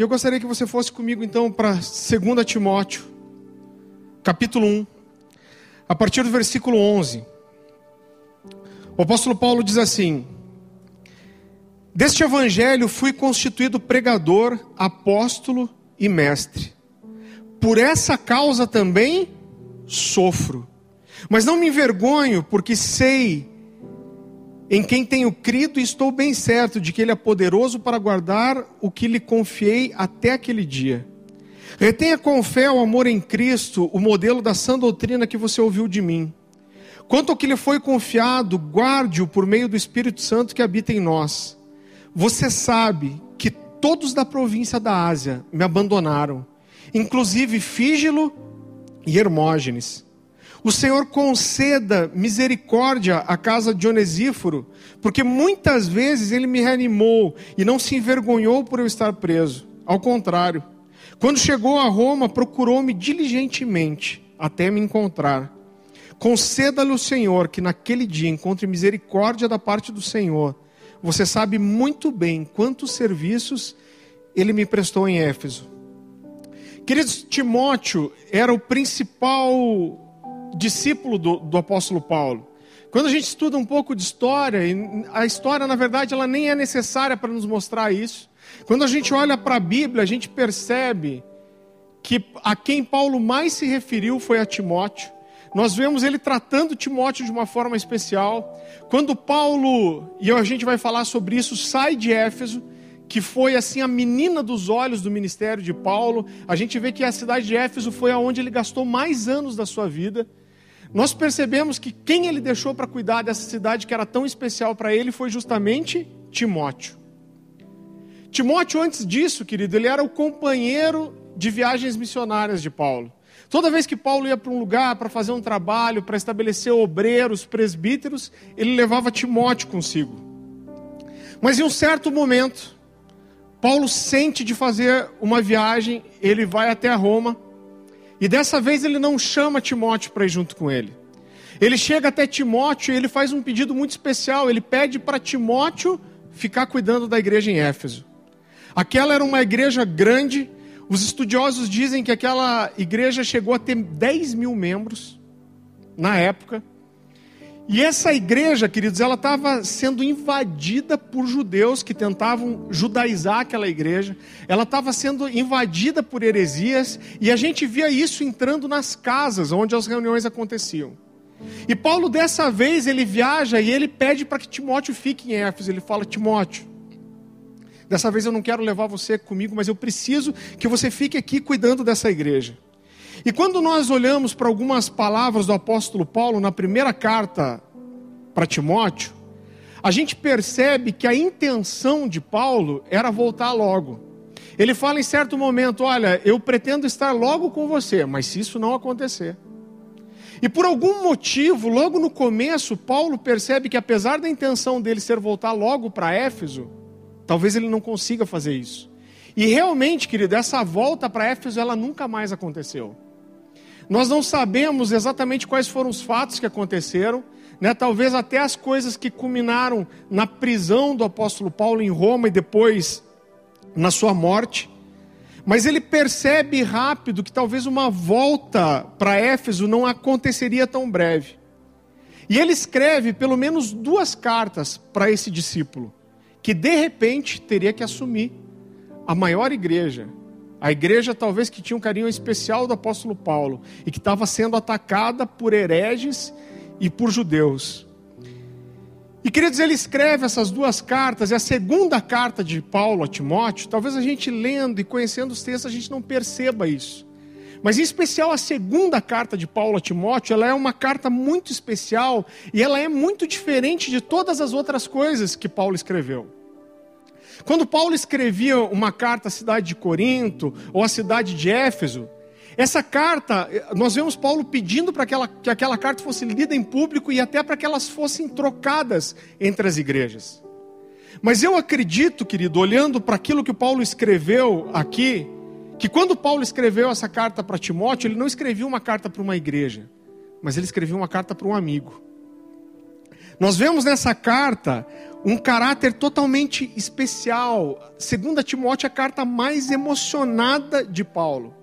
E eu gostaria que você fosse comigo então para 2 Timóteo, capítulo 1, a partir do versículo 11. O apóstolo Paulo diz assim: Deste evangelho fui constituído pregador, apóstolo e mestre. Por essa causa também sofro. Mas não me envergonho, porque sei em quem tenho crido e estou bem certo de que Ele é poderoso para guardar o que lhe confiei até aquele dia. Retenha com fé o amor em Cristo, o modelo da sã doutrina que você ouviu de mim. Quanto ao que lhe foi confiado, guarde-o por meio do Espírito Santo que habita em nós. Você sabe que todos da província da Ásia me abandonaram, inclusive Fígilo e Hermógenes. O Senhor conceda misericórdia à casa de Onesíforo, porque muitas vezes ele me reanimou e não se envergonhou por eu estar preso. Ao contrário, quando chegou a Roma, procurou-me diligentemente até me encontrar. Conceda-lhe o Senhor que naquele dia encontre misericórdia da parte do Senhor. Você sabe muito bem quantos serviços ele me prestou em Éfeso. Queridos, Timóteo era o principal discípulo do, do apóstolo Paulo. Quando a gente estuda um pouco de história, a história, na verdade, ela nem é necessária para nos mostrar isso. Quando a gente olha para a Bíblia, a gente percebe que a quem Paulo mais se referiu foi a Timóteo. Nós vemos ele tratando Timóteo de uma forma especial. Quando Paulo, e a gente vai falar sobre isso, sai de Éfeso, que foi assim a menina dos olhos do ministério de Paulo, a gente vê que a cidade de Éfeso foi aonde ele gastou mais anos da sua vida nós percebemos que quem ele deixou para cuidar dessa cidade que era tão especial para ele foi justamente Timóteo. Timóteo, antes disso, querido, ele era o companheiro de viagens missionárias de Paulo. Toda vez que Paulo ia para um lugar para fazer um trabalho, para estabelecer obreiros, presbíteros, ele levava Timóteo consigo. Mas em um certo momento, Paulo sente de fazer uma viagem, ele vai até Roma e dessa vez ele não chama Timóteo para ir junto com ele. Ele chega até Timóteo e ele faz um pedido muito especial. Ele pede para Timóteo ficar cuidando da igreja em Éfeso. Aquela era uma igreja grande. Os estudiosos dizem que aquela igreja chegou a ter 10 mil membros na época. E essa igreja, queridos, ela estava sendo invadida por judeus que tentavam judaizar aquela igreja. Ela estava sendo invadida por heresias e a gente via isso entrando nas casas onde as reuniões aconteciam. E Paulo dessa vez ele viaja e ele pede para que Timóteo fique em Éfeso. Ele fala: Timóteo, dessa vez eu não quero levar você comigo, mas eu preciso que você fique aqui cuidando dessa igreja. E quando nós olhamos para algumas palavras do apóstolo Paulo na primeira carta para Timóteo, a gente percebe que a intenção de Paulo era voltar logo. Ele fala em certo momento: Olha, eu pretendo estar logo com você, mas se isso não acontecer. E por algum motivo, logo no começo, Paulo percebe que apesar da intenção dele ser voltar logo para Éfeso, talvez ele não consiga fazer isso. E realmente, querido, essa volta para Éfeso ela nunca mais aconteceu. Nós não sabemos exatamente quais foram os fatos que aconteceram, né? talvez até as coisas que culminaram na prisão do apóstolo Paulo em Roma e depois na sua morte. Mas ele percebe rápido que talvez uma volta para Éfeso não aconteceria tão breve. E ele escreve pelo menos duas cartas para esse discípulo, que de repente teria que assumir a maior igreja a igreja talvez que tinha um carinho especial do apóstolo Paulo e que estava sendo atacada por hereges e por judeus. E queridos, ele escreve essas duas cartas, e a segunda carta de Paulo a Timóteo, talvez a gente lendo e conhecendo os textos a gente não perceba isso. Mas em especial a segunda carta de Paulo a Timóteo, ela é uma carta muito especial e ela é muito diferente de todas as outras coisas que Paulo escreveu. Quando Paulo escrevia uma carta à cidade de Corinto ou à cidade de Éfeso, essa carta, nós vemos Paulo pedindo para que aquela carta fosse lida em público e até para que elas fossem trocadas entre as igrejas. Mas eu acredito, querido, olhando para aquilo que Paulo escreveu aqui, que quando Paulo escreveu essa carta para Timóteo, ele não escreveu uma carta para uma igreja, mas ele escreveu uma carta para um amigo. Nós vemos nessa carta um caráter totalmente especial. Segunda Timóteo é a carta mais emocionada de Paulo.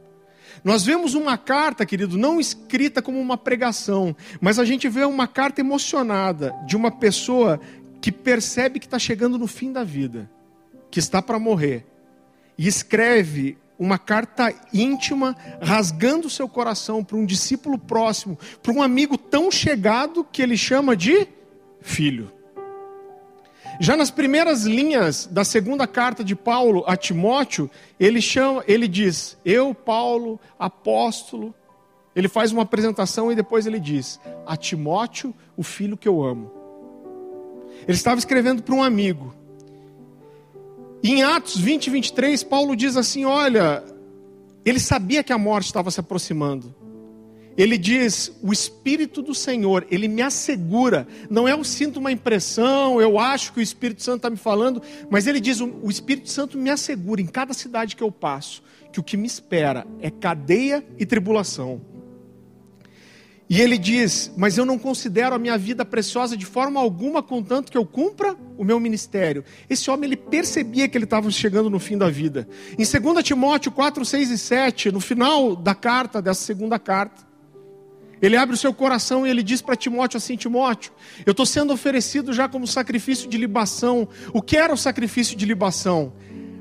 Nós vemos uma carta, querido, não escrita como uma pregação, mas a gente vê uma carta emocionada de uma pessoa que percebe que está chegando no fim da vida, que está para morrer, e escreve uma carta íntima, rasgando seu coração para um discípulo próximo, para um amigo tão chegado que ele chama de filho. Já nas primeiras linhas da segunda carta de Paulo a Timóteo, ele chama, ele diz: "Eu, Paulo, apóstolo". Ele faz uma apresentação e depois ele diz: "A Timóteo, o filho que eu amo". Ele estava escrevendo para um amigo. Em Atos 20, 23, Paulo diz assim: Olha, ele sabia que a morte estava se aproximando. Ele diz: O Espírito do Senhor, ele me assegura. Não é eu sinto uma impressão, eu acho que o Espírito Santo está me falando, mas ele diz: O Espírito Santo me assegura em cada cidade que eu passo, que o que me espera é cadeia e tribulação. E ele diz: Mas eu não considero a minha vida preciosa de forma alguma, contanto que eu cumpra o meu ministério. Esse homem ele percebia que ele estava chegando no fim da vida. Em 2 Timóteo 4, 6 e 7, no final da carta, dessa segunda carta, ele abre o seu coração e ele diz para Timóteo assim: Timóteo, eu estou sendo oferecido já como sacrifício de libação. O que era o sacrifício de libação?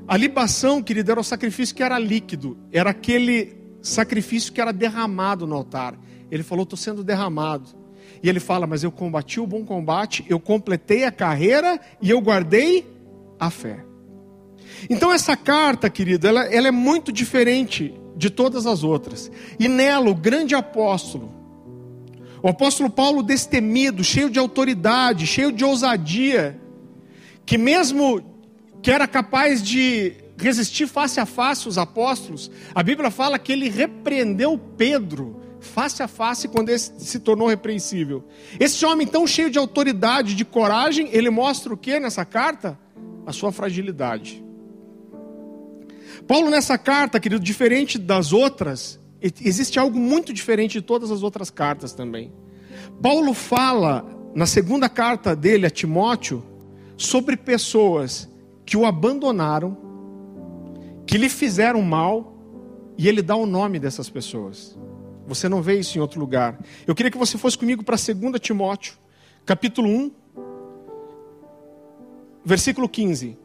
A libação, querido, era o sacrifício que era líquido, era aquele sacrifício que era derramado no altar. Ele falou: estou sendo derramado. E ele fala: Mas eu combati o bom combate, eu completei a carreira e eu guardei a fé. Então, essa carta, querido, ela, ela é muito diferente de todas as outras. E nela, o grande apóstolo, o apóstolo Paulo destemido, cheio de autoridade, cheio de ousadia, que mesmo que era capaz de resistir face a face os apóstolos, a Bíblia fala que ele repreendeu Pedro face a face quando ele se tornou repreensível. Esse homem tão cheio de autoridade, de coragem, ele mostra o que nessa carta? A sua fragilidade. Paulo nessa carta, querido, diferente das outras, existe algo muito diferente de todas as outras cartas também. Paulo fala na segunda carta dele a Timóteo sobre pessoas que o abandonaram, que lhe fizeram mal, e ele dá o nome dessas pessoas. Você não vê isso em outro lugar. Eu queria que você fosse comigo para 2 Timóteo, capítulo 1, versículo 15.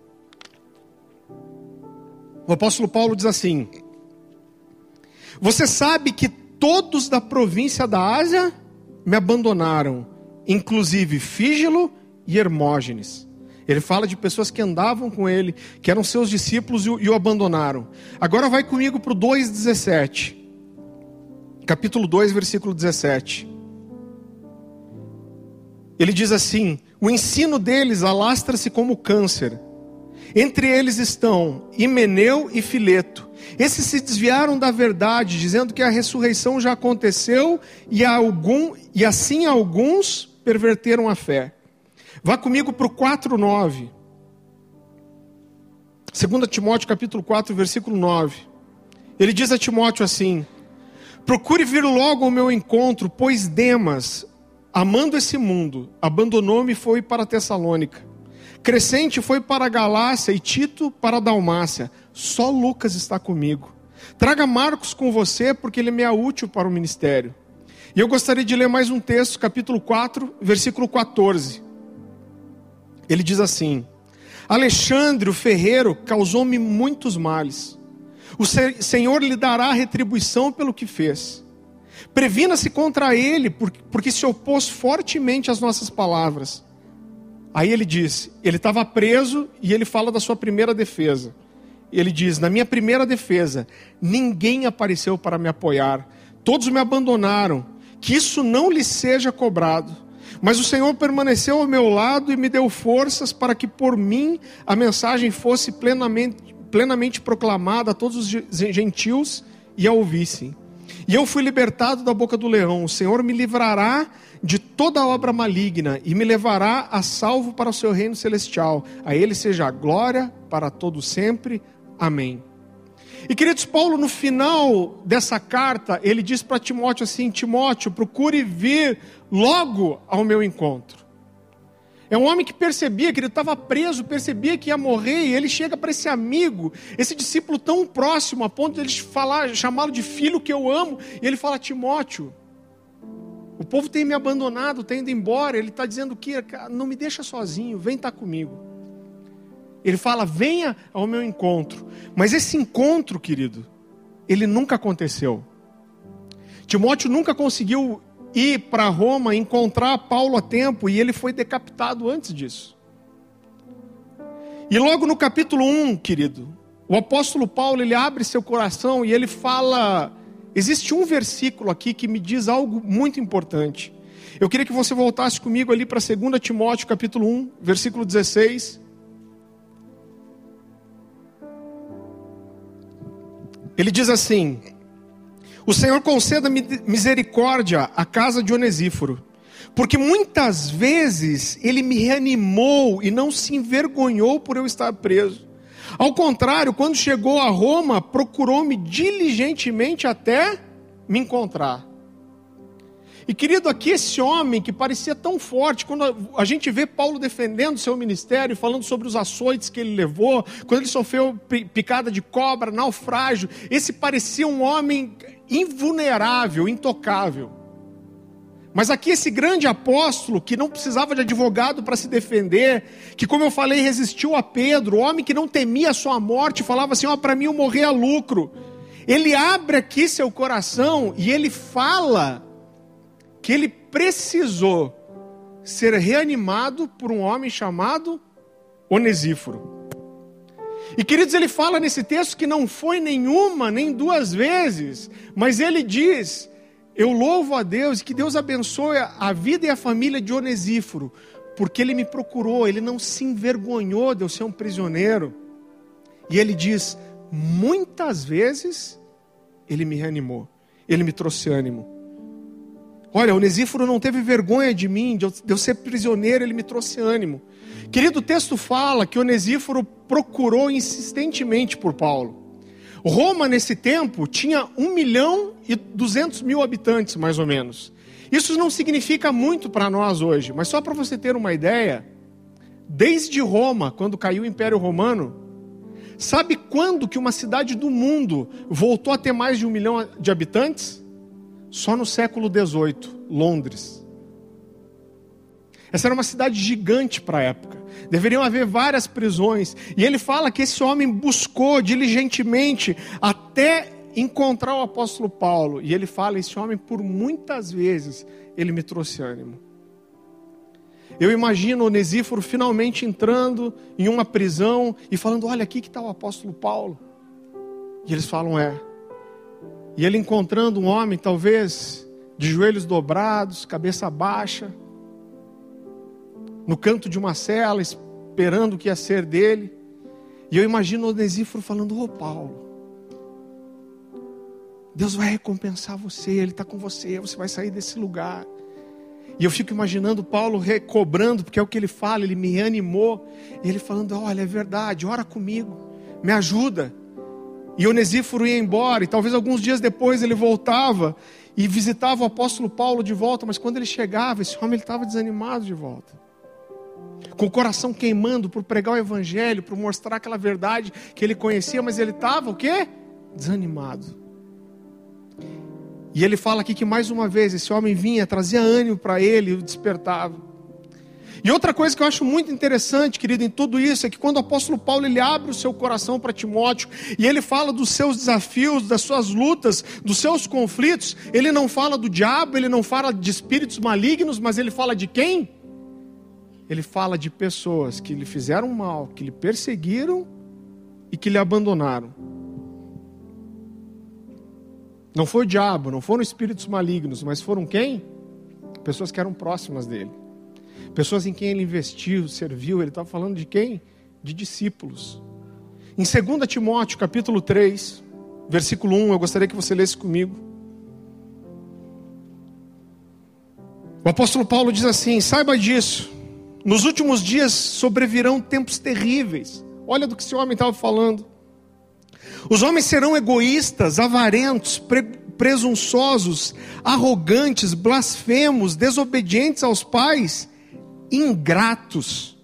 O apóstolo Paulo diz assim: Você sabe que todos da província da Ásia me abandonaram, inclusive Fígelo e Hermógenes. Ele fala de pessoas que andavam com ele, que eram seus discípulos e o, e o abandonaram. Agora vai comigo para o 2,17 capítulo 2, versículo 17. Ele diz assim: O ensino deles alastra-se como câncer. Entre eles estão Himeneu e Fileto. Esses se desviaram da verdade, dizendo que a ressurreição já aconteceu e, algum, e assim alguns perverteram a fé. Vá comigo para o 4,9. 2 Timóteo capítulo 4, versículo 9. Ele diz a Timóteo assim: Procure vir logo ao meu encontro, pois Demas, amando esse mundo, abandonou-me e foi para Tessalônica. Crescente foi para a Galácia e Tito para a Dalmácia. Só Lucas está comigo. Traga Marcos com você, porque ele me é útil para o ministério. E eu gostaria de ler mais um texto, capítulo 4, versículo 14. Ele diz assim: Alexandre, o ferreiro, causou-me muitos males o Senhor lhe dará retribuição pelo que fez. Previna-se contra ele, porque se opôs fortemente às nossas palavras. Aí ele diz: ele estava preso e ele fala da sua primeira defesa. Ele diz: Na minha primeira defesa, ninguém apareceu para me apoiar, todos me abandonaram, que isso não lhe seja cobrado. Mas o Senhor permaneceu ao meu lado e me deu forças para que por mim a mensagem fosse plenamente plenamente proclamada a todos os gentios e a ouvissem. E eu fui libertado da boca do leão. O Senhor me livrará de toda obra maligna e me levará a salvo para o seu reino celestial. A ele seja a glória para todo sempre. Amém. E queridos, Paulo no final dessa carta, ele diz para Timóteo assim: Timóteo, procure vir logo ao meu encontro. É um homem que percebia que ele estava preso, percebia que ia morrer, e ele chega para esse amigo, esse discípulo tão próximo, a ponto de ele falar, chamá-lo de filho que eu amo, e ele fala: Timóteo, o povo tem me abandonado, tem ido embora. Ele está dizendo que não me deixa sozinho, vem estar tá comigo. Ele fala: venha ao meu encontro. Mas esse encontro, querido, ele nunca aconteceu. Timóteo nunca conseguiu ir para Roma, encontrar Paulo a tempo, e ele foi decapitado antes disso. E logo no capítulo 1, querido, o apóstolo Paulo ele abre seu coração e ele fala. Existe um versículo aqui que me diz algo muito importante. Eu queria que você voltasse comigo ali para 2 Timóteo, capítulo 1, versículo 16. Ele diz assim: O Senhor conceda misericórdia à casa de Onesíforo, porque muitas vezes ele me reanimou e não se envergonhou por eu estar preso. Ao contrário, quando chegou a Roma, procurou-me diligentemente até me encontrar. E querido, aqui esse homem que parecia tão forte, quando a gente vê Paulo defendendo seu ministério, falando sobre os açoites que ele levou, quando ele sofreu picada de cobra, naufrágio, esse parecia um homem invulnerável, intocável. Mas aqui esse grande apóstolo, que não precisava de advogado para se defender, que, como eu falei, resistiu a Pedro, homem que não temia a sua morte, falava assim: oh, para mim eu morrer a lucro. Ele abre aqui seu coração e ele fala que ele precisou ser reanimado por um homem chamado Onesíforo. E queridos, ele fala nesse texto que não foi nenhuma, nem duas vezes, mas ele diz: Eu louvo a Deus que Deus abençoe a vida e a família de Onesíforo, porque ele me procurou, ele não se envergonhou de eu ser um prisioneiro. E ele diz: Muitas vezes ele me reanimou, ele me trouxe ânimo. Olha, Onesíforo não teve vergonha de mim, de eu ser prisioneiro, ele me trouxe ânimo. Querido, o texto fala que Onesíforo procurou insistentemente por Paulo. Roma, nesse tempo, tinha 1 milhão e 200 mil habitantes, mais ou menos. Isso não significa muito para nós hoje, mas só para você ter uma ideia, desde Roma, quando caiu o Império Romano, sabe quando que uma cidade do mundo voltou a ter mais de um milhão de habitantes? Só no século XVIII, Londres. Essa era uma cidade gigante para a época. Deveriam haver várias prisões. E ele fala que esse homem buscou diligentemente até encontrar o apóstolo Paulo. E ele fala: esse homem, por muitas vezes, ele me trouxe ânimo. Eu imagino Onesíforo finalmente entrando em uma prisão e falando: Olha, aqui que está o apóstolo Paulo. E eles falam: É, e ele encontrando um homem, talvez de joelhos dobrados, cabeça baixa, no canto de uma cela, esperando o que ia ser dele. E eu imagino Onesíforo falando: Ô Paulo, Deus vai recompensar você, Ele está com você, você vai sair desse lugar. E eu fico imaginando Paulo recobrando, porque é o que ele fala, ele me reanimou. E ele falando: Olha, é verdade, ora comigo, me ajuda. E Onesíforo ia embora, e talvez alguns dias depois ele voltava e visitava o apóstolo Paulo de volta, mas quando ele chegava, esse homem estava desanimado de volta. Com o coração queimando por pregar o evangelho, por mostrar aquela verdade que ele conhecia, mas ele estava o quê? Desanimado. E ele fala aqui que mais uma vez esse homem vinha, trazia ânimo para ele e o despertava. E outra coisa que eu acho muito interessante, querido, em tudo isso, é que quando o apóstolo Paulo ele abre o seu coração para Timóteo e ele fala dos seus desafios, das suas lutas, dos seus conflitos, ele não fala do diabo, ele não fala de espíritos malignos, mas ele fala de quem? Ele fala de pessoas que lhe fizeram mal, que lhe perseguiram e que lhe abandonaram. Não foi o diabo, não foram espíritos malignos, mas foram quem? Pessoas que eram próximas dele pessoas em quem ele investiu, serviu. Ele estava falando de quem? De discípulos. Em 2 Timóteo, capítulo 3, versículo 1, eu gostaria que você lesse comigo. O apóstolo Paulo diz assim: saiba disso, nos últimos dias sobrevirão tempos terríveis. Olha do que esse homem estava falando. Os homens serão egoístas, avarentos, pre presunçosos, arrogantes, blasfemos, desobedientes aos pais, ingratos,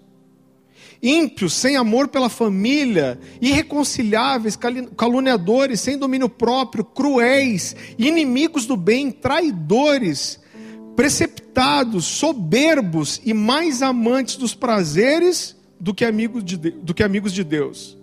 ímpios, sem amor pela família, irreconciliáveis, caluniadores, sem domínio próprio, cruéis, inimigos do bem, traidores, preceptados, soberbos e mais amantes dos prazeres do que amigos de, do que amigos de Deus.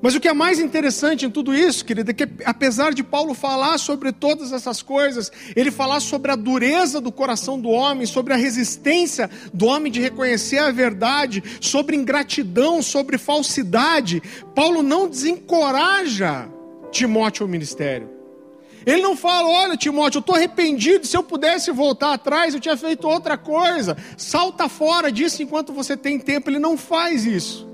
Mas o que é mais interessante em tudo isso, querida, é que apesar de Paulo falar sobre todas essas coisas, ele falar sobre a dureza do coração do homem, sobre a resistência do homem de reconhecer a verdade, sobre ingratidão, sobre falsidade, Paulo não desencoraja Timóteo ao ministério. Ele não fala, olha Timóteo, eu estou arrependido, se eu pudesse voltar atrás, eu tinha feito outra coisa. Salta fora disso enquanto você tem tempo. Ele não faz isso.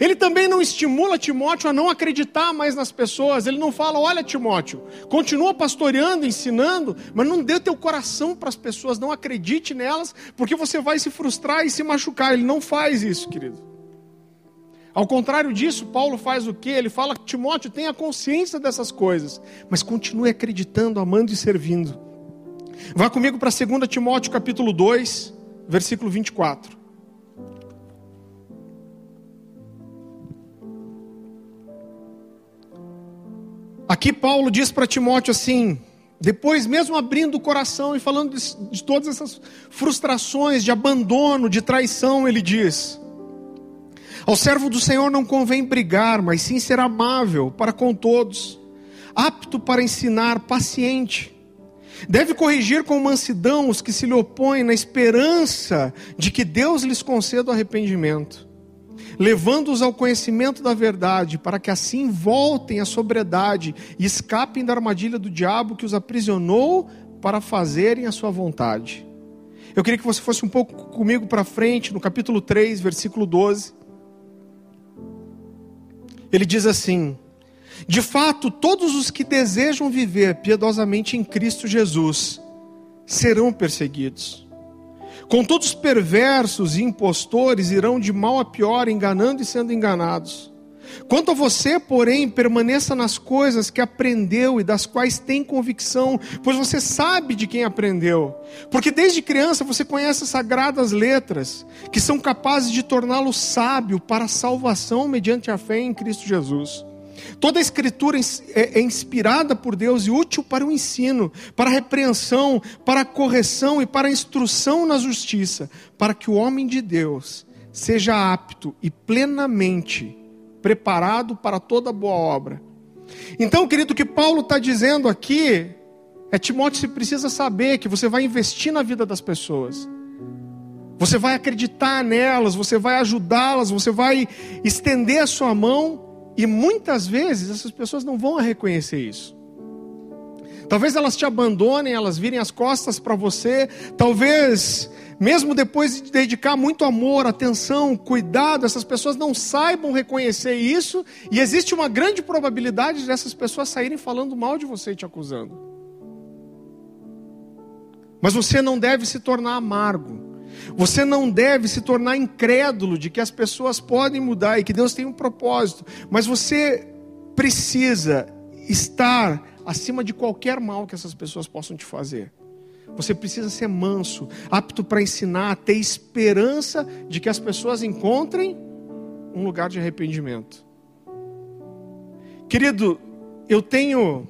Ele também não estimula Timóteo a não acreditar mais nas pessoas. Ele não fala, olha Timóteo, continua pastoreando, ensinando, mas não dê teu coração para as pessoas, não acredite nelas, porque você vai se frustrar e se machucar. Ele não faz isso, querido. Ao contrário disso, Paulo faz o quê? Ele fala, Timóteo, tenha consciência dessas coisas, mas continue acreditando, amando e servindo. Vá comigo para 2 Timóteo capítulo 2, versículo 24. Aqui Paulo diz para Timóteo assim, depois mesmo abrindo o coração e falando de, de, todas essas frustrações, de abandono, de traição, ele diz: Ao servo do Senhor não convém brigar, mas sim ser amável para com todos, apto para ensinar, paciente. Deve corrigir com mansidão os que se lhe opõem, na esperança de que Deus lhes conceda o arrependimento levando-os ao conhecimento da verdade, para que assim voltem à sobriedade e escapem da armadilha do diabo que os aprisionou para fazerem a sua vontade. Eu queria que você fosse um pouco comigo para frente, no capítulo 3, versículo 12. Ele diz assim: De fato, todos os que desejam viver piedosamente em Cristo Jesus serão perseguidos. Contudo, os perversos e impostores irão de mal a pior, enganando e sendo enganados. Quanto a você, porém, permaneça nas coisas que aprendeu e das quais tem convicção, pois você sabe de quem aprendeu. Porque desde criança você conhece as sagradas letras, que são capazes de torná-lo sábio para a salvação mediante a fé em Cristo Jesus. Toda a escritura é, é inspirada por Deus e útil para o ensino, para a repreensão, para a correção e para a instrução na justiça, para que o homem de Deus seja apto e plenamente preparado para toda boa obra. Então, querido, o que Paulo está dizendo aqui é: Timóteo, você precisa saber que você vai investir na vida das pessoas. Você vai acreditar nelas, você vai ajudá-las, você vai estender a sua mão e muitas vezes essas pessoas não vão reconhecer isso. Talvez elas te abandonem, elas virem as costas para você. Talvez, mesmo depois de dedicar muito amor, atenção, cuidado, essas pessoas não saibam reconhecer isso. E existe uma grande probabilidade dessas pessoas saírem falando mal de você e te acusando. Mas você não deve se tornar amargo. Você não deve se tornar incrédulo de que as pessoas podem mudar e que Deus tem um propósito, mas você precisa estar acima de qualquer mal que essas pessoas possam te fazer. Você precisa ser manso, apto para ensinar, ter esperança de que as pessoas encontrem um lugar de arrependimento. Querido, eu tenho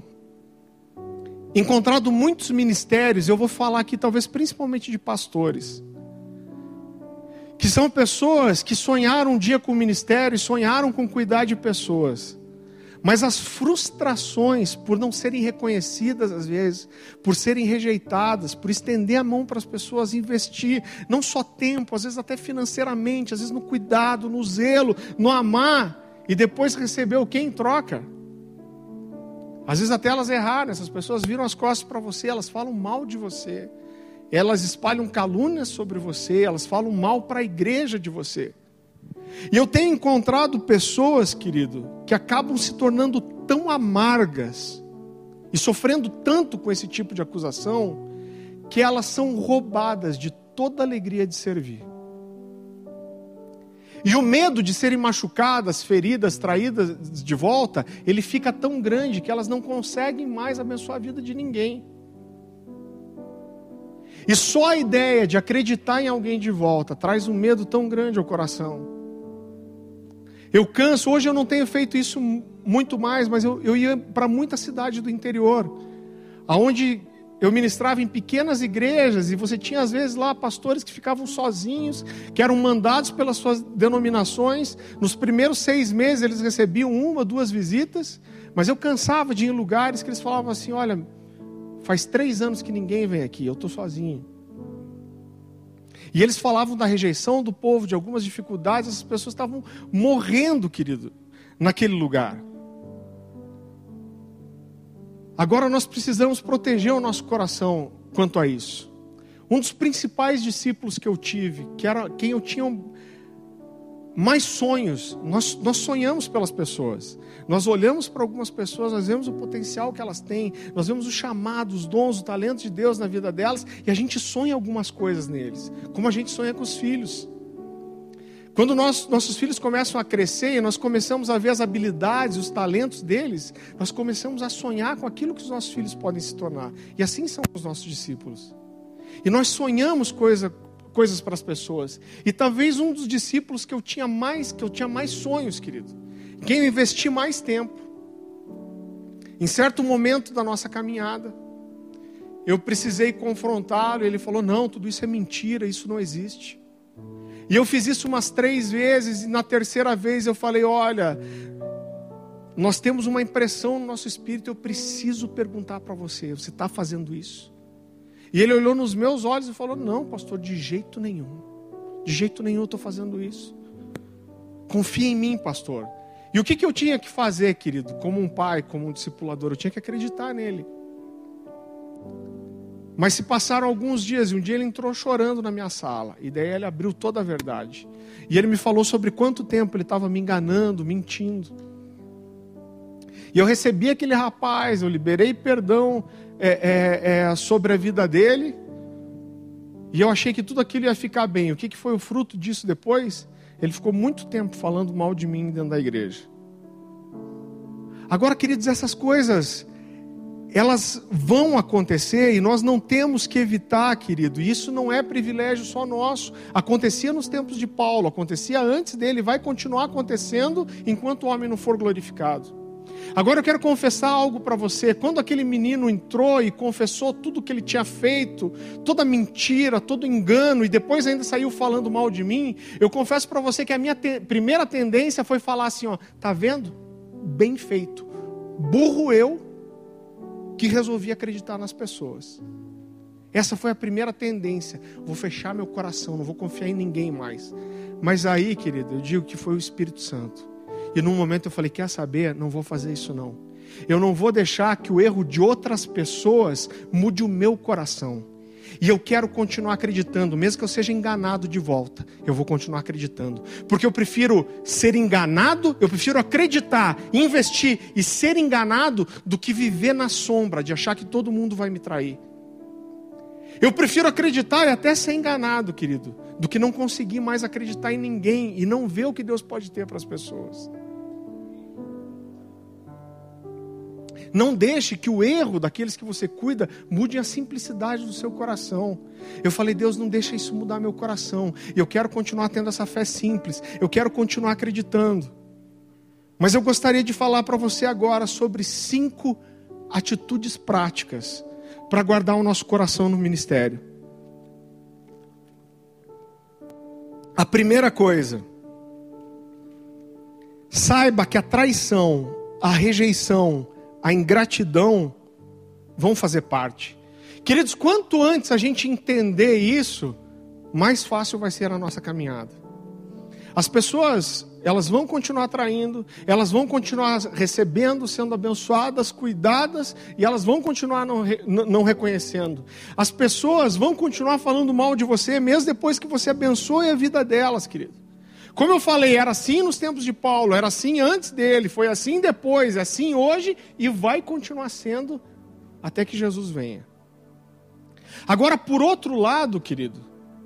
encontrado muitos ministérios, eu vou falar aqui talvez principalmente de pastores que são pessoas que sonharam um dia com o ministério, sonharam com cuidar de pessoas. Mas as frustrações por não serem reconhecidas às vezes, por serem rejeitadas, por estender a mão para as pessoas investir, não só tempo, às vezes até financeiramente, às vezes no cuidado, no zelo, no amar, e depois receber o que em troca. Às vezes até elas erraram, essas pessoas viram as costas para você, elas falam mal de você elas espalham calúnias sobre você, elas falam mal para a igreja de você. E eu tenho encontrado pessoas, querido, que acabam se tornando tão amargas e sofrendo tanto com esse tipo de acusação, que elas são roubadas de toda a alegria de servir. E o medo de serem machucadas, feridas, traídas de volta, ele fica tão grande que elas não conseguem mais abençoar a vida de ninguém. E só a ideia de acreditar em alguém de volta traz um medo tão grande ao coração. Eu canso, hoje eu não tenho feito isso muito mais, mas eu, eu ia para muita cidade do interior, aonde eu ministrava em pequenas igrejas e você tinha às vezes lá pastores que ficavam sozinhos, que eram mandados pelas suas denominações. Nos primeiros seis meses eles recebiam uma, duas visitas, mas eu cansava de ir em lugares que eles falavam assim: olha, faz três anos que ninguém vem aqui, eu estou sozinho. E eles falavam da rejeição do povo, de algumas dificuldades, essas pessoas estavam morrendo, querido, naquele lugar. Agora nós precisamos proteger o nosso coração quanto a isso. Um dos principais discípulos que eu tive, que era quem eu tinha mais sonhos, nós, nós sonhamos pelas pessoas. Nós olhamos para algumas pessoas, nós vemos o potencial que elas têm, nós vemos o chamado, os dons, o talento de Deus na vida delas, e a gente sonha algumas coisas neles, como a gente sonha com os filhos. Quando nós, nossos filhos começam a crescer e nós começamos a ver as habilidades, os talentos deles, nós começamos a sonhar com aquilo que os nossos filhos podem se tornar. E assim são os nossos discípulos. E nós sonhamos coisa, coisas para as pessoas. E talvez um dos discípulos que eu tinha mais, que eu tinha mais sonhos, querido. Quem eu investi mais tempo. Em certo momento da nossa caminhada, eu precisei confrontá-lo, ele falou: "Não, tudo isso é mentira, isso não existe". E eu fiz isso umas três vezes, e na terceira vez eu falei: olha, nós temos uma impressão no nosso espírito, eu preciso perguntar para você: você está fazendo isso? E ele olhou nos meus olhos e falou: não, pastor, de jeito nenhum, de jeito nenhum eu estou fazendo isso. Confia em mim, pastor. E o que, que eu tinha que fazer, querido, como um pai, como um discipulador? Eu tinha que acreditar nele. Mas se passaram alguns dias e um dia ele entrou chorando na minha sala. E daí ele abriu toda a verdade. E ele me falou sobre quanto tempo ele estava me enganando, mentindo. E eu recebi aquele rapaz, eu liberei perdão é, é, é, sobre a vida dele. E eu achei que tudo aquilo ia ficar bem. O que, que foi o fruto disso depois? Ele ficou muito tempo falando mal de mim dentro da igreja. Agora, queridos, essas coisas elas vão acontecer e nós não temos que evitar, querido. Isso não é privilégio só nosso. Acontecia nos tempos de Paulo, acontecia antes dele, vai continuar acontecendo enquanto o homem não for glorificado. Agora eu quero confessar algo para você. Quando aquele menino entrou e confessou tudo que ele tinha feito, toda mentira, todo engano, e depois ainda saiu falando mal de mim, eu confesso para você que a minha te primeira tendência foi falar assim: ó, tá vendo? Bem feito. Burro eu, que resolvi acreditar nas pessoas. Essa foi a primeira tendência. Vou fechar meu coração, não vou confiar em ninguém mais. Mas aí, querido, eu digo que foi o Espírito Santo. E num momento eu falei: quer saber? Não vou fazer isso não. Eu não vou deixar que o erro de outras pessoas mude o meu coração. E eu quero continuar acreditando, mesmo que eu seja enganado de volta, eu vou continuar acreditando. Porque eu prefiro ser enganado, eu prefiro acreditar, investir e ser enganado do que viver na sombra de achar que todo mundo vai me trair. Eu prefiro acreditar e até ser enganado, querido, do que não conseguir mais acreditar em ninguém e não ver o que Deus pode ter para as pessoas. Não deixe que o erro daqueles que você cuida mude a simplicidade do seu coração. Eu falei, Deus, não deixa isso mudar meu coração. Eu quero continuar tendo essa fé simples. Eu quero continuar acreditando. Mas eu gostaria de falar para você agora sobre cinco atitudes práticas para guardar o nosso coração no ministério. A primeira coisa, saiba que a traição, a rejeição, a ingratidão vão fazer parte. Queridos, quanto antes a gente entender isso, mais fácil vai ser a nossa caminhada. As pessoas, elas vão continuar traindo, elas vão continuar recebendo, sendo abençoadas, cuidadas, e elas vão continuar não, não reconhecendo. As pessoas vão continuar falando mal de você, mesmo depois que você abençoe a vida delas, querido. Como eu falei, era assim nos tempos de Paulo, era assim antes dele, foi assim depois, é assim hoje e vai continuar sendo até que Jesus venha. Agora, por outro lado, querido,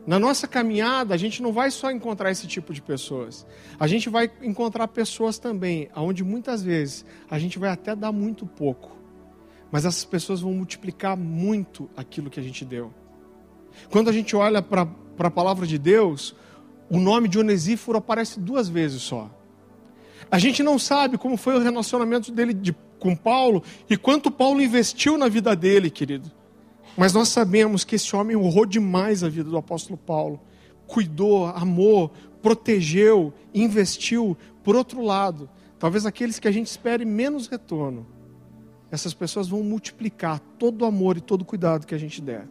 na nossa caminhada, a gente não vai só encontrar esse tipo de pessoas. A gente vai encontrar pessoas também, onde muitas vezes a gente vai até dar muito pouco, mas essas pessoas vão multiplicar muito aquilo que a gente deu. Quando a gente olha para a palavra de Deus, o nome de Onesíforo aparece duas vezes só. A gente não sabe como foi o relacionamento dele de, com Paulo e quanto Paulo investiu na vida dele, querido. Mas nós sabemos que esse homem honrou demais a vida do apóstolo Paulo. Cuidou, amou, protegeu, investiu. Por outro lado, talvez aqueles que a gente espere menos retorno, essas pessoas vão multiplicar todo o amor e todo o cuidado que a gente der.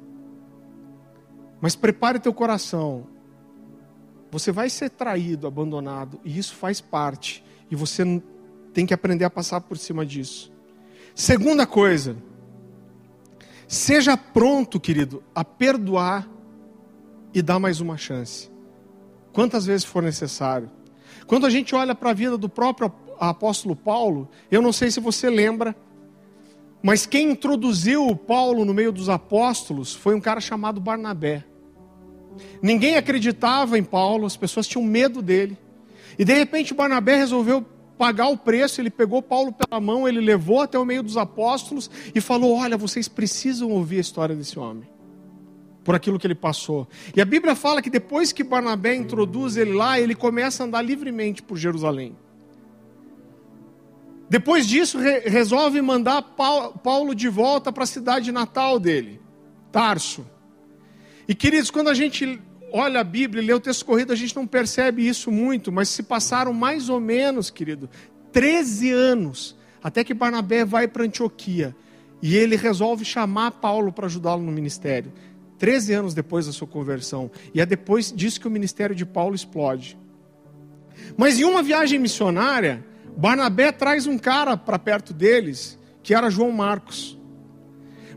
Mas prepare teu coração. Você vai ser traído, abandonado, e isso faz parte. E você tem que aprender a passar por cima disso. Segunda coisa, seja pronto, querido, a perdoar e dar mais uma chance. Quantas vezes for necessário. Quando a gente olha para a vida do próprio apóstolo Paulo, eu não sei se você lembra, mas quem introduziu Paulo no meio dos apóstolos foi um cara chamado Barnabé. Ninguém acreditava em Paulo, as pessoas tinham medo dele. E de repente Barnabé resolveu pagar o preço, ele pegou Paulo pela mão, ele levou até o meio dos apóstolos e falou: Olha, vocês precisam ouvir a história desse homem, por aquilo que ele passou. E a Bíblia fala que depois que Barnabé introduz ele lá, ele começa a andar livremente por Jerusalém. Depois disso, re resolve mandar Paulo de volta para a cidade natal dele, Tarso. E queridos, quando a gente olha a Bíblia e lê o texto corrido, a gente não percebe isso muito, mas se passaram mais ou menos, querido, 13 anos, até que Barnabé vai para Antioquia. E ele resolve chamar Paulo para ajudá-lo no ministério. 13 anos depois da sua conversão. E é depois disso que o ministério de Paulo explode. Mas em uma viagem missionária, Barnabé traz um cara para perto deles, que era João Marcos.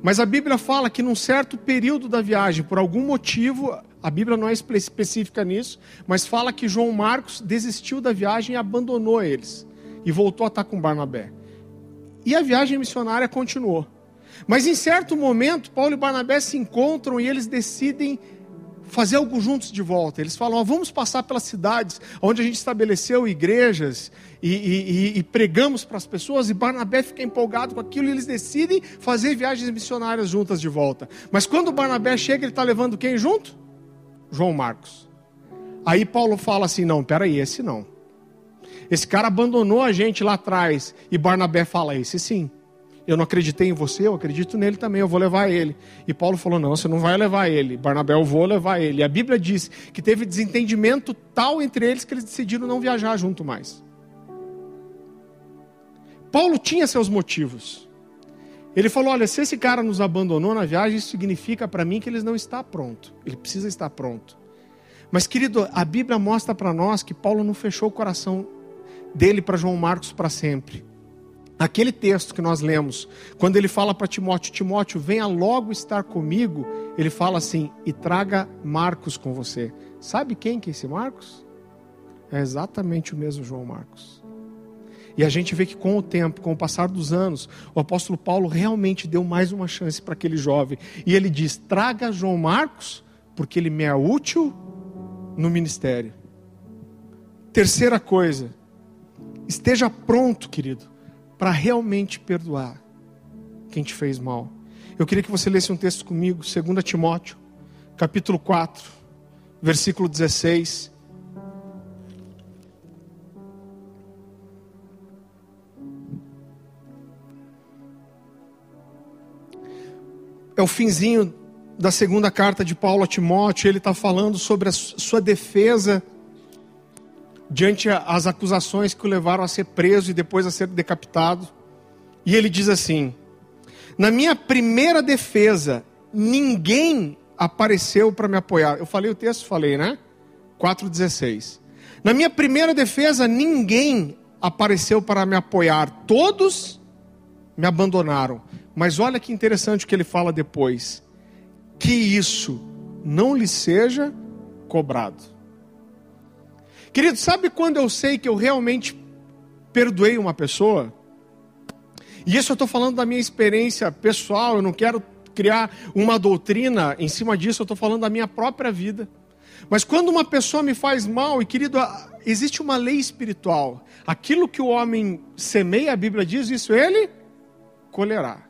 Mas a Bíblia fala que num certo período da viagem, por algum motivo, a Bíblia não é específica nisso, mas fala que João Marcos desistiu da viagem e abandonou eles e voltou a estar com Barnabé. E a viagem missionária continuou. Mas em certo momento, Paulo e Barnabé se encontram e eles decidem fazer algo juntos de volta. Eles falam: vamos passar pelas cidades onde a gente estabeleceu igrejas e, e, e pregamos para as pessoas. E Barnabé fica empolgado com aquilo e eles decidem fazer viagens missionárias juntas de volta. Mas quando Barnabé chega, ele está levando quem junto? João Marcos. Aí Paulo fala assim: não, peraí, esse não. Esse cara abandonou a gente lá atrás. E Barnabé fala: esse sim. Eu não acreditei em você, eu acredito nele também, eu vou levar ele. E Paulo falou: não, você não vai levar ele. Barnabé, eu vou levar ele. E a Bíblia diz que teve desentendimento tal entre eles que eles decidiram não viajar junto mais. Paulo tinha seus motivos. Ele falou: olha, se esse cara nos abandonou na viagem, isso significa para mim que ele não está pronto. Ele precisa estar pronto. Mas, querido, a Bíblia mostra para nós que Paulo não fechou o coração dele para João Marcos para sempre. Aquele texto que nós lemos, quando ele fala para Timóteo: Timóteo, venha logo estar comigo, ele fala assim: e traga Marcos com você. Sabe quem que é esse Marcos? É exatamente o mesmo João Marcos. E a gente vê que com o tempo, com o passar dos anos, o apóstolo Paulo realmente deu mais uma chance para aquele jovem. E ele diz: traga João Marcos, porque ele me é útil no ministério. Terceira coisa, esteja pronto, querido, para realmente perdoar quem te fez mal. Eu queria que você lesse um texto comigo, 2 Timóteo, capítulo 4, versículo 16. É o finzinho da segunda carta de Paulo a Timóteo, ele está falando sobre a sua defesa diante as acusações que o levaram a ser preso e depois a ser decapitado. E ele diz assim: Na minha primeira defesa, ninguém apareceu para me apoiar. Eu falei o texto, falei, né? 4,16. Na minha primeira defesa, ninguém apareceu para me apoiar. Todos me abandonaram. Mas olha que interessante o que ele fala depois: que isso não lhe seja cobrado. Querido, sabe quando eu sei que eu realmente perdoei uma pessoa? E isso eu estou falando da minha experiência pessoal, eu não quero criar uma doutrina em cima disso, eu estou falando da minha própria vida. Mas quando uma pessoa me faz mal, e querido, existe uma lei espiritual. Aquilo que o homem semeia, a Bíblia diz, isso ele colherá.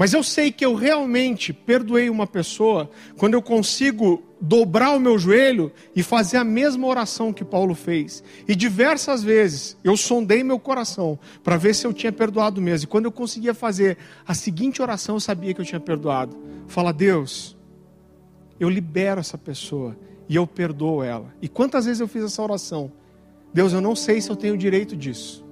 Mas eu sei que eu realmente perdoei uma pessoa quando eu consigo dobrar o meu joelho e fazer a mesma oração que Paulo fez. E diversas vezes eu sondei meu coração para ver se eu tinha perdoado mesmo. E quando eu conseguia fazer a seguinte oração, eu sabia que eu tinha perdoado. Fala, Deus, eu libero essa pessoa e eu perdoo ela. E quantas vezes eu fiz essa oração? Deus, eu não sei se eu tenho direito disso.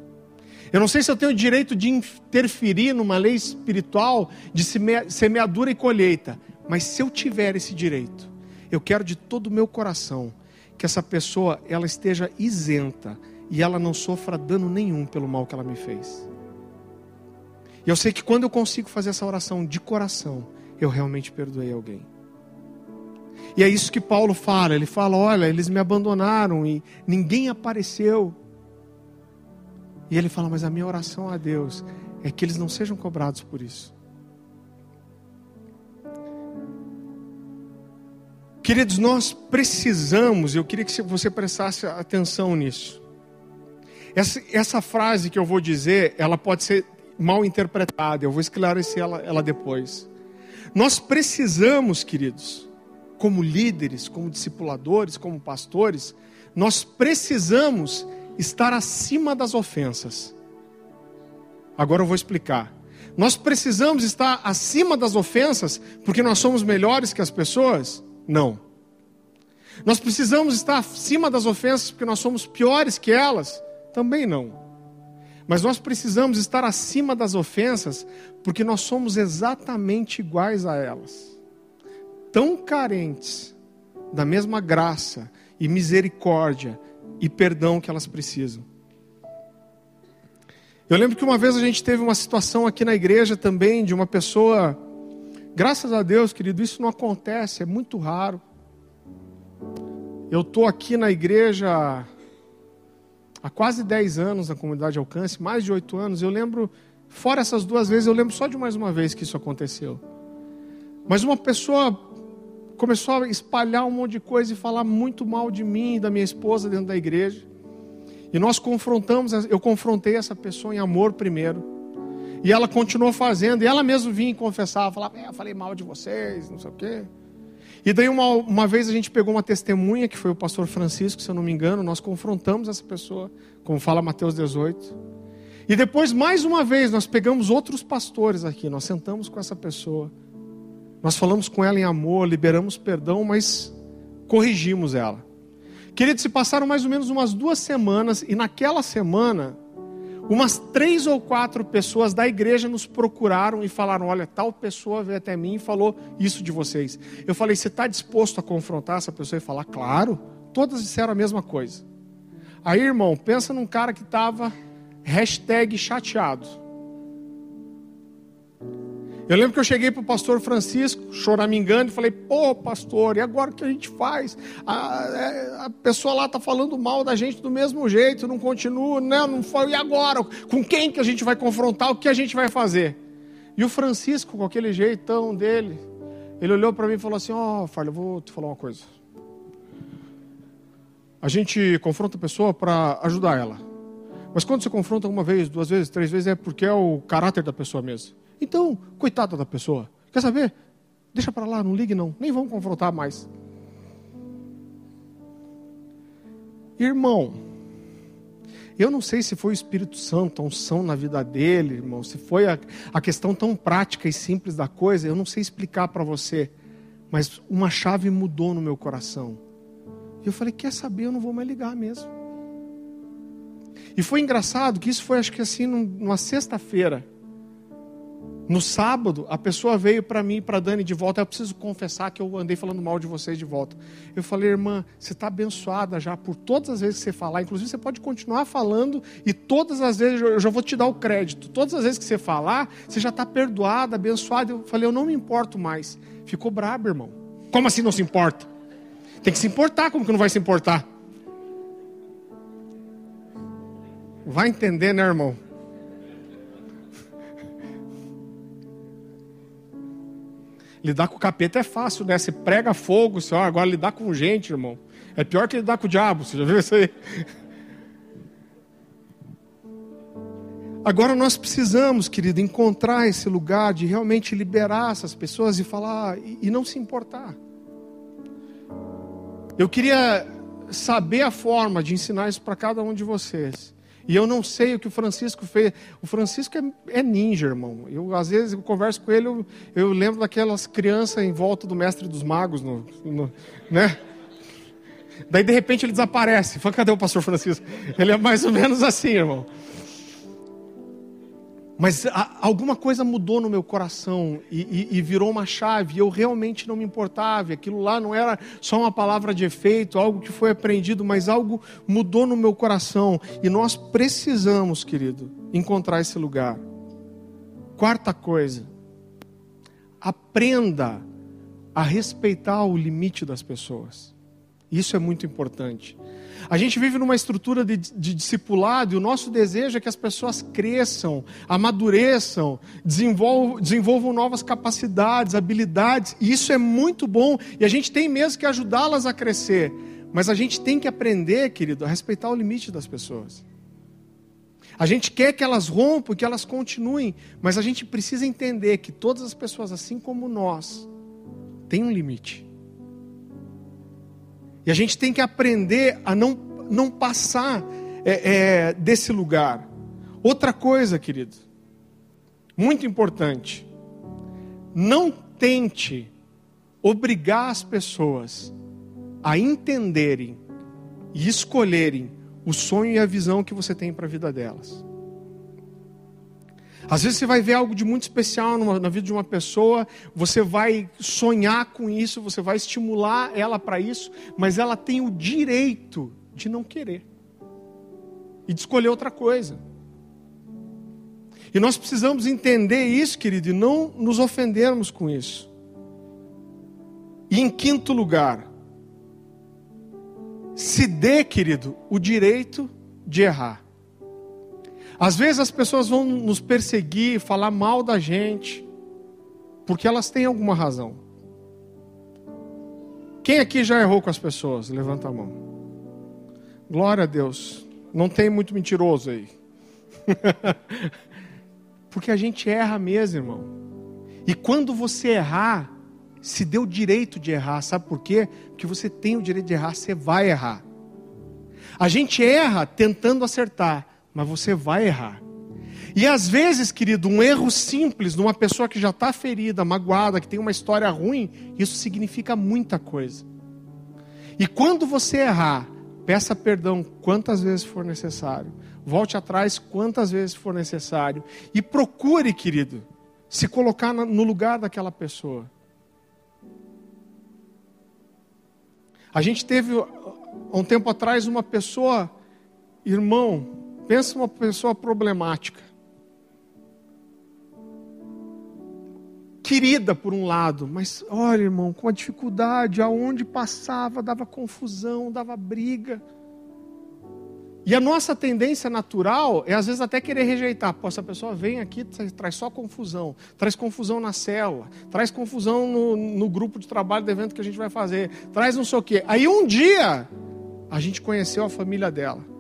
Eu não sei se eu tenho o direito de interferir numa lei espiritual de semeadura e colheita, mas se eu tiver esse direito, eu quero de todo o meu coração que essa pessoa ela esteja isenta e ela não sofra dano nenhum pelo mal que ela me fez. E eu sei que quando eu consigo fazer essa oração de coração, eu realmente perdoei alguém. E é isso que Paulo fala. Ele fala: Olha, eles me abandonaram e ninguém apareceu. E ele fala: Mas a minha oração a Deus é que eles não sejam cobrados por isso. Queridos, nós precisamos, eu queria que você prestasse atenção nisso. Essa, essa frase que eu vou dizer, ela pode ser mal interpretada, eu vou esclarecer ela, ela depois. Nós precisamos, queridos, como líderes, como discipuladores, como pastores, nós precisamos estar acima das ofensas. Agora eu vou explicar. Nós precisamos estar acima das ofensas porque nós somos melhores que as pessoas? Não. Nós precisamos estar acima das ofensas porque nós somos piores que elas? Também não. Mas nós precisamos estar acima das ofensas porque nós somos exatamente iguais a elas. Tão carentes da mesma graça e misericórdia e perdão que elas precisam. Eu lembro que uma vez a gente teve uma situação aqui na igreja também de uma pessoa, graças a Deus, querido, isso não acontece, é muito raro. Eu estou aqui na igreja há quase 10 anos na comunidade Alcance, mais de 8 anos. Eu lembro, fora essas duas vezes, eu lembro só de mais uma vez que isso aconteceu. Mas uma pessoa começou a espalhar um monte de coisa e falar muito mal de mim e da minha esposa dentro da igreja. E nós confrontamos, eu confrontei essa pessoa em amor primeiro. E ela continuou fazendo, e ela mesma vinha confessar, falava, é, eu falei mal de vocês, não sei o quê. E daí uma, uma vez a gente pegou uma testemunha, que foi o pastor Francisco, se eu não me engano, nós confrontamos essa pessoa, como fala Mateus 18. E depois, mais uma vez, nós pegamos outros pastores aqui, nós sentamos com essa pessoa. Nós falamos com ela em amor, liberamos perdão, mas corrigimos ela. Queridos, se passaram mais ou menos umas duas semanas, e naquela semana, umas três ou quatro pessoas da igreja nos procuraram e falaram: Olha, tal pessoa veio até mim e falou isso de vocês. Eu falei: Você está disposto a confrontar essa pessoa e falar? Claro. Todas disseram a mesma coisa. Aí, irmão, pensa num cara que estava chateado. Eu lembro que eu cheguei para o pastor Francisco, choramingando, e falei: pô, pastor, e agora o que a gente faz? A, a pessoa lá está falando mal da gente do mesmo jeito, não continua, não, não foi. E agora? Com quem que a gente vai confrontar? O que a gente vai fazer? E o Francisco, com aquele jeitão dele, ele olhou para mim e falou assim: Ó, oh, eu vou te falar uma coisa. A gente confronta a pessoa para ajudar ela. Mas quando você confronta uma vez, duas vezes, três vezes, é porque é o caráter da pessoa mesmo. Então, coitada da pessoa. Quer saber? Deixa para lá, não ligue não. Nem vamos confrontar mais. Irmão, eu não sei se foi o Espírito Santo, a unção na vida dele, irmão, se foi a, a questão tão prática e simples da coisa, eu não sei explicar para você, mas uma chave mudou no meu coração. E eu falei: quer saber, eu não vou mais ligar mesmo. E foi engraçado que isso foi, acho que assim, numa sexta-feira. No sábado, a pessoa veio para mim, para Dani de volta. Eu preciso confessar que eu andei falando mal de vocês de volta. Eu falei, irmã, você está abençoada já por todas as vezes que você falar. Inclusive, você pode continuar falando e todas as vezes eu já vou te dar o crédito. Todas as vezes que você falar, você já está perdoada, abençoada. Eu falei, eu não me importo mais. Ficou brabo, irmão. Como assim não se importa? Tem que se importar. Como que não vai se importar? Vai entender, né, irmão? Lidar com o capeta é fácil, né? Você prega fogo, você, ó, agora lidar com gente, irmão. É pior que lidar com o diabo, você já viu isso aí? Agora nós precisamos, querido, encontrar esse lugar de realmente liberar essas pessoas e falar e, e não se importar. Eu queria saber a forma de ensinar isso para cada um de vocês. E eu não sei o que o Francisco fez. O Francisco é, é ninja, irmão. Eu, às vezes, eu converso com ele, eu, eu, lembro daquelas crianças em volta do mestre dos magos, no, no, né? Daí, de repente, ele desaparece. Fala, cadê o pastor Francisco? Ele é mais ou menos assim, irmão. Mas a, alguma coisa mudou no meu coração e, e, e, virou uma chave. E eu realmente não me importava. Aquilo lá não era só uma palavra de efeito, algo que foi aprendido, mas algo mudou no meu coração. E nós precisamos, querido, encontrar esse lugar. Quarta coisa, aprenda a respeitar o limite das pessoas. Isso é muito importante. A gente vive numa estrutura de, de discipulado e o nosso desejo é que as pessoas cresçam, amadureçam, desenvolvam, desenvolvam novas capacidades, habilidades, e isso é muito bom e a gente tem mesmo que ajudá-las a crescer. Mas a gente tem que aprender, querido, a respeitar o limite das pessoas. A gente quer que elas rompam, que elas continuem, mas a gente precisa entender que todas as pessoas, assim como nós, têm um limite. E a gente tem que aprender a não, não passar é, é, desse lugar. Outra coisa, querido, muito importante, não tente obrigar as pessoas a entenderem e escolherem o sonho e a visão que você tem para a vida delas. Às vezes você vai ver algo de muito especial numa, na vida de uma pessoa, você vai sonhar com isso, você vai estimular ela para isso, mas ela tem o direito de não querer e de escolher outra coisa. E nós precisamos entender isso, querido, e não nos ofendermos com isso. E em quinto lugar, se dê, querido, o direito de errar. Às vezes as pessoas vão nos perseguir, falar mal da gente, porque elas têm alguma razão. Quem aqui já errou com as pessoas? Levanta a mão. Glória a Deus. Não tem muito mentiroso aí. porque a gente erra mesmo, irmão. E quando você errar, se deu o direito de errar, sabe por quê? Porque você tem o direito de errar, você vai errar. A gente erra tentando acertar mas você vai errar. E às vezes, querido, um erro simples de uma pessoa que já está ferida, magoada, que tem uma história ruim, isso significa muita coisa. E quando você errar, peça perdão quantas vezes for necessário. Volte atrás quantas vezes for necessário. E procure, querido, se colocar no lugar daquela pessoa. A gente teve, há um tempo atrás, uma pessoa, irmão, Pensa uma pessoa problemática. Querida por um lado, mas olha, irmão, com a dificuldade, aonde passava, dava confusão, dava briga. E a nossa tendência natural é às vezes até querer rejeitar. Pô, essa pessoa vem aqui, traz só confusão, traz confusão na célula, traz confusão no, no grupo de trabalho do evento que a gente vai fazer, traz não sei o quê. Aí um dia a gente conheceu a família dela.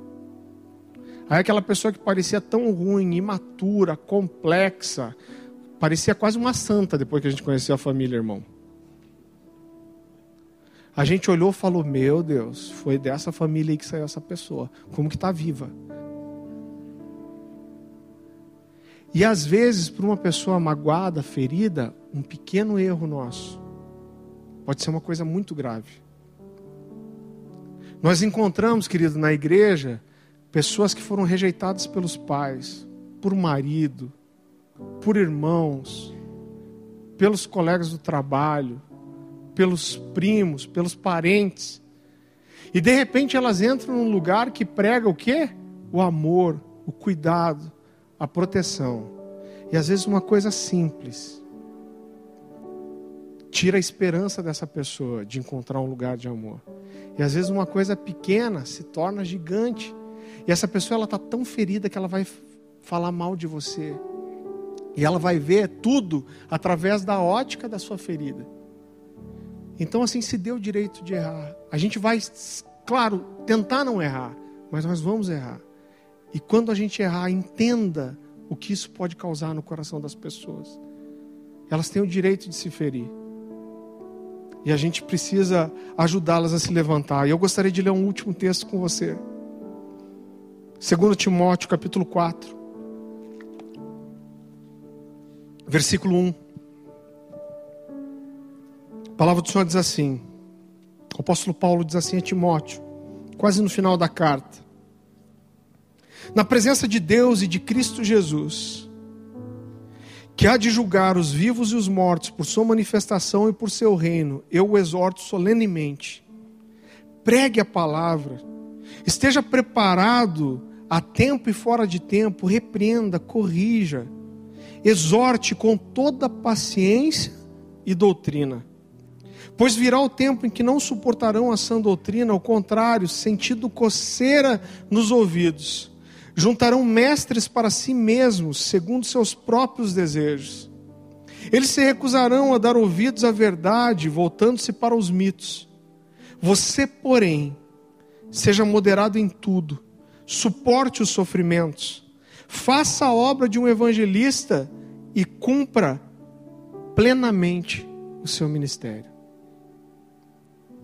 Aí aquela pessoa que parecia tão ruim, imatura, complexa, parecia quase uma santa depois que a gente conheceu a família, irmão. A gente olhou e falou: Meu Deus, foi dessa família aí que saiu essa pessoa. Como que está viva? E às vezes, para uma pessoa magoada, ferida, um pequeno erro nosso pode ser uma coisa muito grave. Nós encontramos, querido, na igreja, Pessoas que foram rejeitadas pelos pais, por marido, por irmãos, pelos colegas do trabalho, pelos primos, pelos parentes. E de repente elas entram num lugar que prega o quê? O amor, o cuidado, a proteção. E às vezes uma coisa simples tira a esperança dessa pessoa de encontrar um lugar de amor. E às vezes uma coisa pequena se torna gigante e essa pessoa ela está tão ferida que ela vai falar mal de você. E ela vai ver tudo através da ótica da sua ferida. Então, assim, se deu o direito de errar. A gente vai, claro, tentar não errar, mas nós vamos errar. E quando a gente errar, entenda o que isso pode causar no coração das pessoas. Elas têm o direito de se ferir. E a gente precisa ajudá-las a se levantar. E eu gostaria de ler um último texto com você. 2 Timóteo, capítulo 4. Versículo 1. A palavra do Senhor diz assim: o apóstolo Paulo diz assim a Timóteo, quase no final da carta: Na presença de Deus e de Cristo Jesus, que há de julgar os vivos e os mortos por sua manifestação e por seu reino, eu o exorto solenemente. Pregue a palavra, esteja preparado a tempo e fora de tempo, repreenda, corrija, exorte com toda paciência e doutrina. Pois virá o tempo em que não suportarão a sã doutrina, ao contrário, sentindo coceira nos ouvidos. Juntarão mestres para si mesmos, segundo seus próprios desejos. Eles se recusarão a dar ouvidos à verdade, voltando-se para os mitos. Você, porém, seja moderado em tudo, suporte os sofrimentos, faça a obra de um evangelista e cumpra plenamente o seu ministério.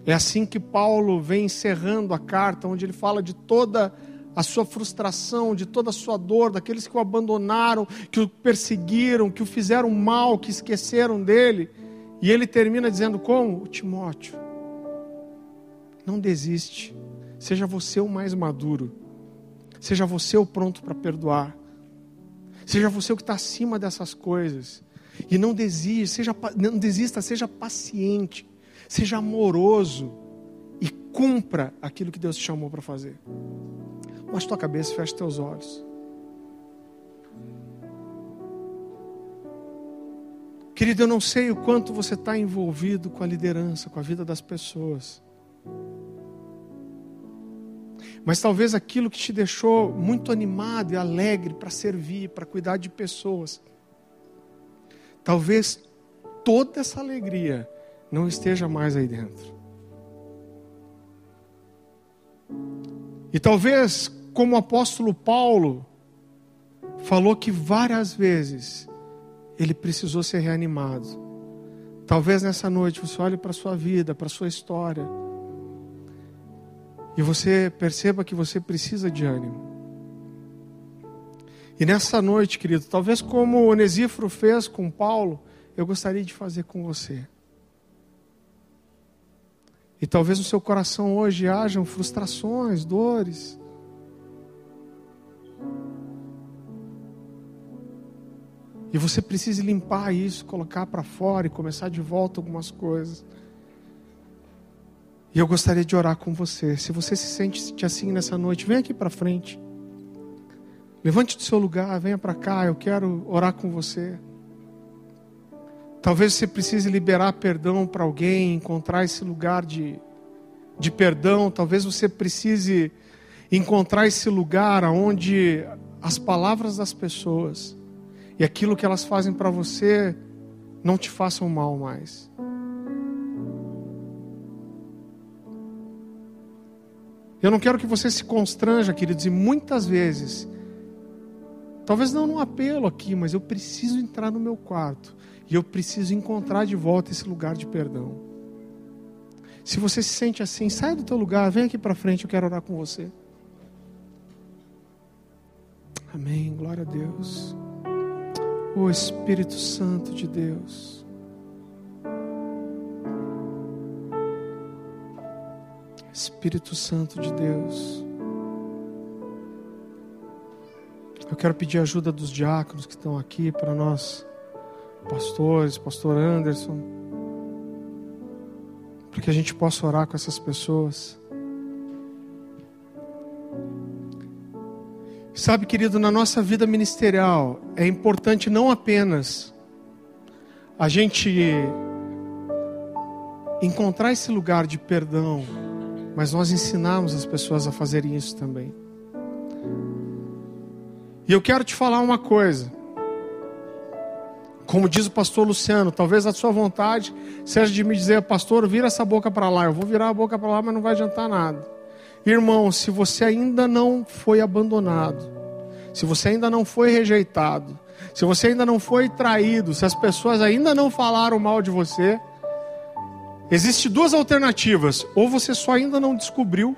É assim que Paulo vem encerrando a carta, onde ele fala de toda a sua frustração, de toda a sua dor, daqueles que o abandonaram, que o perseguiram, que o fizeram mal, que esqueceram dele. E ele termina dizendo como? Timóteo, não desiste. Seja você o mais maduro. Seja você o pronto para perdoar. Seja você o que está acima dessas coisas. E não desista, seja, não desista, seja paciente seja amoroso e cumpra aquilo que Deus te chamou para fazer. Baixe tua cabeça e feche teus olhos. Querido, eu não sei o quanto você está envolvido com a liderança, com a vida das pessoas. Mas talvez aquilo que te deixou muito animado e alegre para servir, para cuidar de pessoas, talvez toda essa alegria não esteja mais aí dentro. E talvez, como o apóstolo Paulo falou que várias vezes ele precisou ser reanimado. Talvez nessa noite você olhe para a sua vida, para a sua história, e você perceba que você precisa de ânimo. E nessa noite, querido, talvez como Onesíforo fez com Paulo, eu gostaria de fazer com você. E talvez no seu coração hoje hajam frustrações, dores. E você precisa limpar isso, colocar para fora e começar de volta algumas coisas. E eu gostaria de orar com você. Se você se sente assim nessa noite, vem aqui para frente. Levante do seu lugar, venha para cá, eu quero orar com você. Talvez você precise liberar perdão para alguém, encontrar esse lugar de, de perdão. Talvez você precise encontrar esse lugar onde as palavras das pessoas e aquilo que elas fazem para você não te façam mal mais. Eu não quero que você se constranja, queridos, e muitas vezes, talvez não num apelo aqui, mas eu preciso entrar no meu quarto e eu preciso encontrar de volta esse lugar de perdão. Se você se sente assim, sai do teu lugar, vem aqui para frente, eu quero orar com você. Amém. Glória a Deus. O Espírito Santo de Deus. Espírito Santo de Deus. Eu quero pedir ajuda dos diáconos que estão aqui para nós pastores, pastor Anderson, para que a gente possa orar com essas pessoas. Sabe, querido, na nossa vida ministerial é importante não apenas a gente encontrar esse lugar de perdão, mas nós ensinarmos as pessoas a fazerem isso também. E eu quero te falar uma coisa. Como diz o pastor Luciano, talvez a sua vontade seja de me dizer, pastor, vira essa boca para lá. Eu vou virar a boca para lá, mas não vai adiantar nada. Irmão, se você ainda não foi abandonado, se você ainda não foi rejeitado, se você ainda não foi traído, se as pessoas ainda não falaram mal de você, existe duas alternativas: ou você só ainda não descobriu,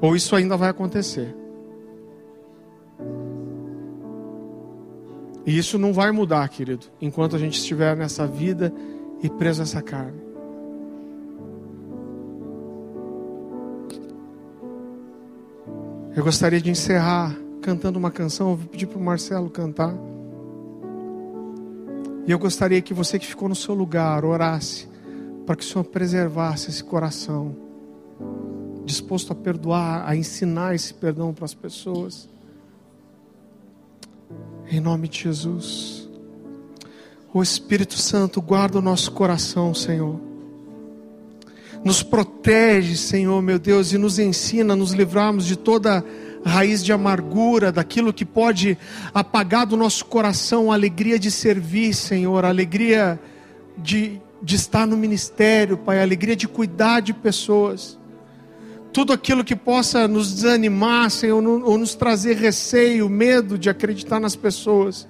ou isso ainda vai acontecer. E isso não vai mudar, querido, enquanto a gente estiver nessa vida e preso a essa carne. Eu gostaria de encerrar cantando uma canção, eu vou pedir para o Marcelo cantar. E eu gostaria que você que ficou no seu lugar orasse para que o Senhor preservasse esse coração, disposto a perdoar, a ensinar esse perdão para as pessoas. Em nome de Jesus. O Espírito Santo guarda o nosso coração, Senhor. Nos protege, Senhor, meu Deus, e nos ensina a nos livrarmos de toda raiz de amargura, daquilo que pode apagar do nosso coração a alegria de servir, Senhor, a alegria de, de estar no ministério, Pai, a alegria de cuidar de pessoas. Tudo aquilo que possa nos desanimar, Senhor, ou nos trazer receio, medo de acreditar nas pessoas,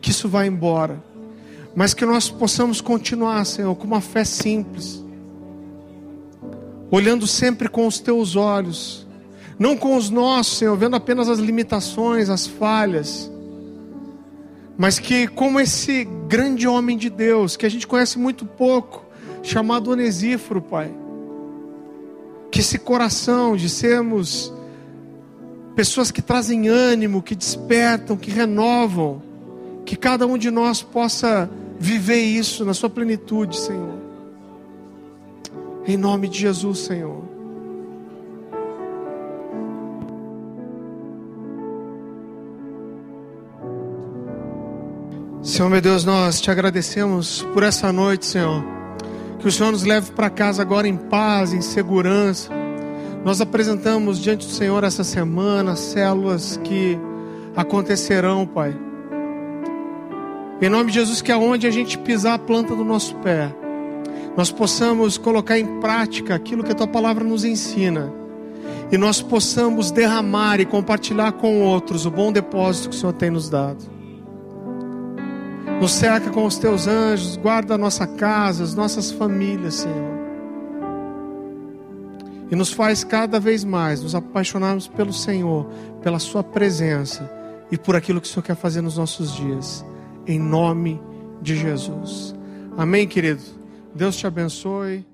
que isso vá embora, mas que nós possamos continuar, Senhor, com uma fé simples, olhando sempre com os teus olhos, não com os nossos, Senhor, vendo apenas as limitações, as falhas, mas que, como esse grande homem de Deus, que a gente conhece muito pouco, chamado Onesíforo, Pai que esse coração de sermos pessoas que trazem ânimo, que despertam, que renovam, que cada um de nós possa viver isso na sua plenitude, Senhor. Em nome de Jesus, Senhor. Senhor meu Deus, nós te agradecemos por essa noite, Senhor. Que o Senhor nos leve para casa agora em paz, em segurança. Nós apresentamos diante do Senhor essa semana células que acontecerão, Pai. Em nome de Jesus, que aonde a gente pisar a planta do nosso pé, nós possamos colocar em prática aquilo que a tua palavra nos ensina. E nós possamos derramar e compartilhar com outros o bom depósito que o Senhor tem nos dado. Nos cerca com os teus anjos, guarda a nossa casa, as nossas famílias, Senhor. E nos faz cada vez mais nos apaixonarmos pelo Senhor, pela Sua presença e por aquilo que o Senhor quer fazer nos nossos dias. Em nome de Jesus. Amém, querido? Deus te abençoe.